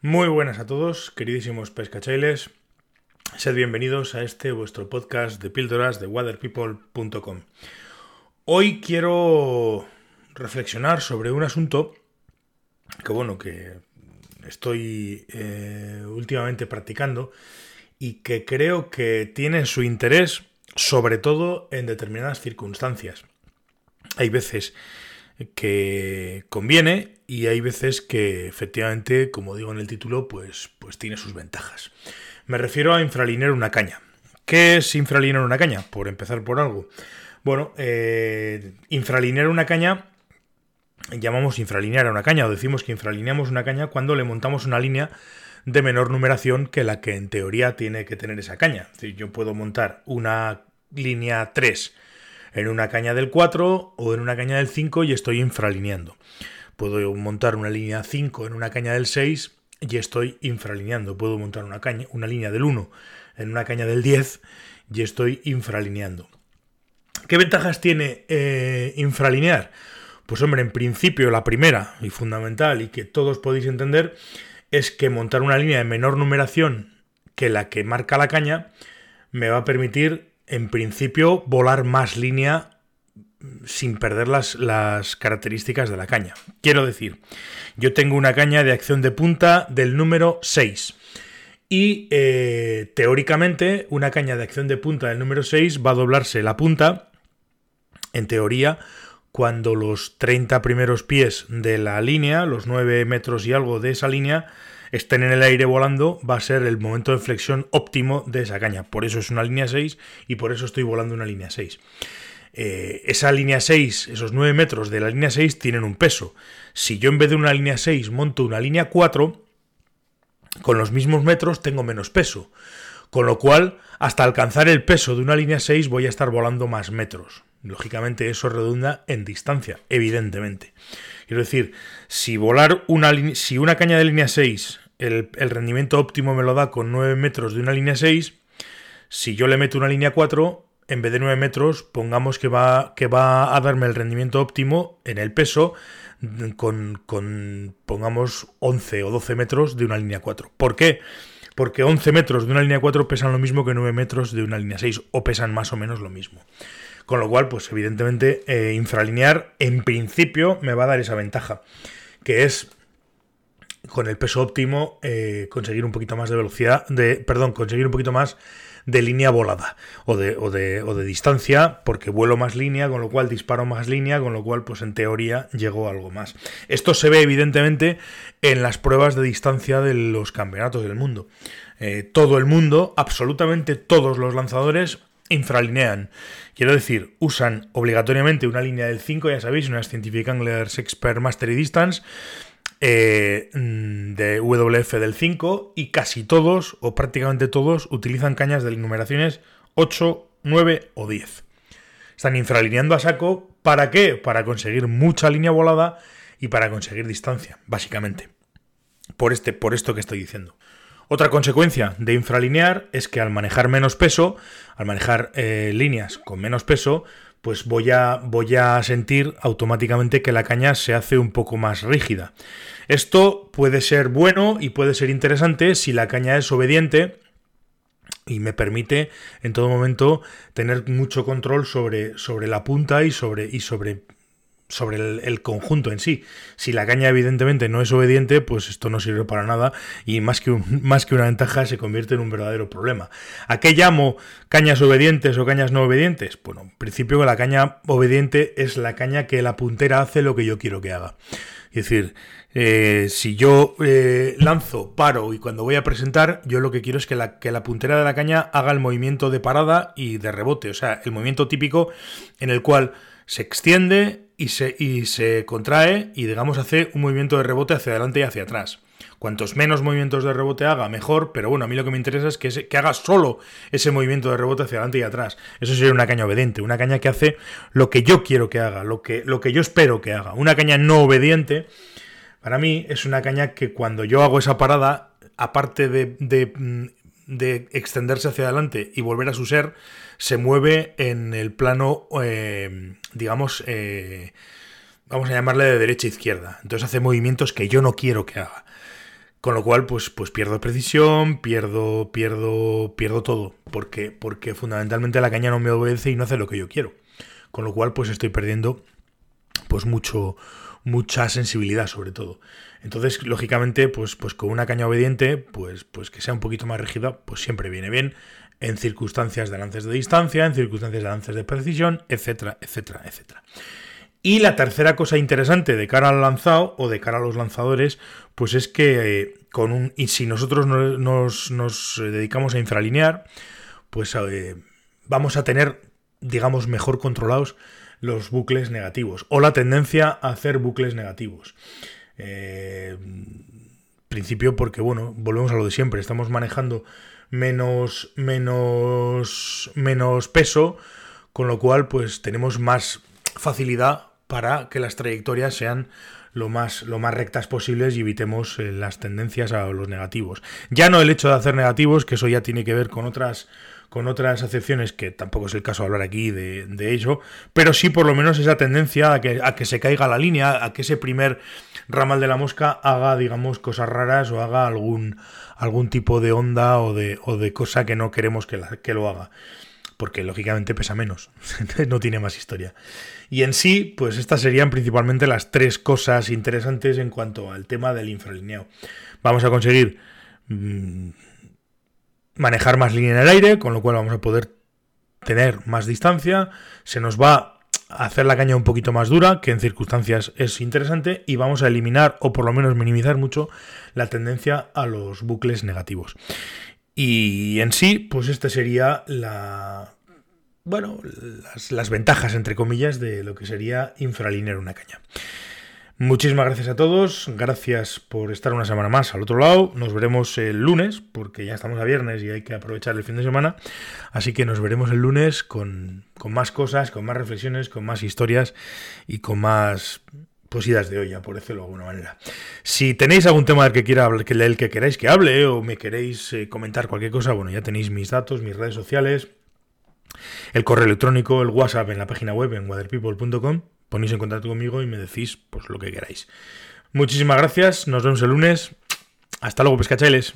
Muy buenas a todos, queridísimos pescachailes. Sed bienvenidos a este vuestro podcast de píldoras de waterpeople.com. Hoy quiero reflexionar sobre un asunto que, bueno, que estoy eh, últimamente practicando y que creo que tiene su interés sobre todo en determinadas circunstancias. Hay veces que conviene y hay veces que efectivamente, como digo en el título, pues, pues tiene sus ventajas. Me refiero a infralinear una caña. ¿Qué es infralinear una caña? Por empezar por algo. Bueno, eh, infralinear una caña llamamos infralinear a una caña o decimos que infralineamos una caña cuando le montamos una línea de menor numeración que la que en teoría tiene que tener esa caña. Yo puedo montar una línea 3 en una caña del 4 o en una caña del 5 y estoy infralineando. Puedo montar una línea 5 en una caña del 6 y estoy infralineando. Puedo montar una, caña, una línea del 1 en una caña del 10 y estoy infralineando. ¿Qué ventajas tiene eh, infralinear? Pues hombre, en principio la primera y fundamental y que todos podéis entender es que montar una línea de menor numeración que la que marca la caña me va a permitir en principio volar más línea sin perder las, las, características de la caña. Quiero decir, yo tengo una caña de acción de punta del número 6. Y eh, teóricamente una caña de acción de punta del número 6 va a doblarse la punta, en teoría, cuando los 30 primeros pies de la línea, los 9 metros y algo de esa línea, estén en el aire volando, va a ser el momento de flexión óptimo de esa caña. Por eso es una línea 6 y por eso estoy volando una línea 6. Eh, esa línea 6, esos 9 metros de la línea 6 tienen un peso. Si yo en vez de una línea 6 monto una línea 4, con los mismos metros tengo menos peso. Con lo cual, hasta alcanzar el peso de una línea 6 voy a estar volando más metros. Lógicamente eso redunda en distancia, evidentemente. Quiero decir, si volar una, si una caña de línea 6, el, el, rendimiento óptimo me lo da con 9 metros de una línea 6, si yo le meto una línea 4, en vez de 9 metros, pongamos que va, que va a darme el rendimiento óptimo en el peso con, con, pongamos, 11 o 12 metros de una línea 4. ¿Por qué? Porque 11 metros de una línea 4 pesan lo mismo que 9 metros de una línea 6, o pesan más o menos lo mismo. Con lo cual, pues evidentemente, eh, infralinear en principio me va a dar esa ventaja, que es con el peso óptimo eh, conseguir un poquito más de velocidad, de, perdón, conseguir un poquito más de línea volada o de, o de, o de distancia, porque vuelo más línea, con lo cual disparo más línea, con lo cual, pues en teoría, llegó algo más. Esto se ve evidentemente en las pruebas de distancia de los campeonatos del mundo. Eh, todo el mundo, absolutamente todos los lanzadores, infralinean. Quiero decir, usan obligatoriamente una línea del 5, ya sabéis, una Scientific Anglers Expert Mastery Distance eh, mm, de WF del 5 y casi todos o prácticamente todos utilizan cañas de numeraciones 8, 9 o 10. Están infralineando a saco. ¿Para qué? Para conseguir mucha línea volada y para conseguir distancia, básicamente. Por, este, por esto que estoy diciendo. Otra consecuencia de infralinear es que al manejar menos peso, al manejar eh, líneas con menos peso, pues voy a, voy a sentir automáticamente que la caña se hace un poco más rígida. Esto puede ser bueno y puede ser interesante si la caña es obediente y me permite en todo momento tener mucho control sobre, sobre la punta y sobre, y sobre sobre el, conjunto en sí. Si la caña evidentemente no es obediente, pues esto no sirve para nada y más que, más que una ventaja se convierte en un verdadero problema. ¿A qué llamo cañas obedientes o cañas no obedientes? Bueno, en principio la caña obediente es la caña que la puntera hace lo que yo quiero que haga. Es decir, eh, si yo eh, lanzo, paro y cuando voy a presentar, yo lo que quiero es que la, que la puntera de la caña haga el movimiento de parada y de rebote, o sea, el movimiento típico en el cual se extiende, y se, y se contrae y digamos hace un movimiento de rebote hacia adelante y hacia atrás. Cuantos menos movimientos de rebote haga, mejor, pero bueno, a mí lo que me interesa es que, que haga solo ese movimiento de rebote hacia adelante y atrás. Eso sería una caña obediente, una caña que hace lo que yo quiero que haga, lo que, lo que yo espero que haga. Una caña no obediente, para mí, es una caña que cuando yo hago esa parada, aparte de, mm, de extenderse hacia adelante y volver a su ser, se mueve en el plano, eh, digamos, eh, vamos a llamarle de derecha a izquierda. Entonces hace movimientos que yo no quiero que haga. Con lo cual, pues, pues pierdo precisión, pierdo, pierdo, pierdo todo. Porque, porque fundamentalmente la caña no me obedece y no hace lo que yo quiero. Con lo cual, pues estoy perdiendo pues mucho, mucha sensibilidad sobre todo. Entonces, lógicamente, pues, pues con una caña obediente, pues, pues que sea un poquito más rígida, pues siempre viene bien en circunstancias de lances de distancia, en circunstancias de lances de precisión, etcétera, etcétera, etcétera. Y la tercera cosa interesante de cara al lanzado o de cara a los lanzadores, pues es que eh, con un, y si nosotros nos, nos, dedicamos a infralinear, pues eh, vamos a tener, digamos, mejor controlados los bucles negativos o la tendencia a hacer bucles negativos. Eh, principio porque, bueno, volvemos a lo de siempre, estamos manejando menos, menos, menos peso, con lo cual pues tenemos más facilidad para que las trayectorias sean lo más, lo más rectas posibles y evitemos eh, las tendencias a los negativos. Ya no el hecho de hacer negativos, que eso ya tiene que ver con otras con otras acepciones, que tampoco es el caso de hablar aquí de, ello, pero sí por lo menos esa tendencia a que, se caiga la línea, a que ese primer ramal de la mosca haga, digamos, cosas raras o haga algún, algún tipo de onda o de, o de cosa que no queremos que, lo haga. Porque lógicamente pesa menos, no tiene más historia. Y en sí, pues estas serían principalmente las tres cosas interesantes en cuanto al tema del infralineo. Vamos a conseguir mm, manejar más línea en el aire, con lo cual vamos a poder tener más distancia. Se nos va a hacer la caña un poquito más dura, que en circunstancias es interesante, y vamos a eliminar o por lo menos minimizar mucho la tendencia a los bucles negativos. Y en sí, pues este sería la... Bueno, las, las ventajas, entre comillas, de lo que sería infralinear una caña. Muchísimas gracias a todos, gracias por estar una semana más al otro lado. Nos veremos el lunes, porque ya estamos a viernes y hay que aprovechar el fin de semana. Así que nos veremos el lunes con, más cosas, con más reflexiones, con más historias y con más posidas de olla, por decirlo de alguna manera. Si tenéis algún tema del que quiera del que queráis que hable o me queréis eh, comentar cualquier cosa, bueno, ya tenéis mis datos, mis redes sociales, el correo electrónico, el WhatsApp en la página web en waterpeople.com ponéis en contacto conmigo y me decís pues lo que queráis. Muchísimas gracias, nos vemos el lunes. Hasta luego, pescachailes.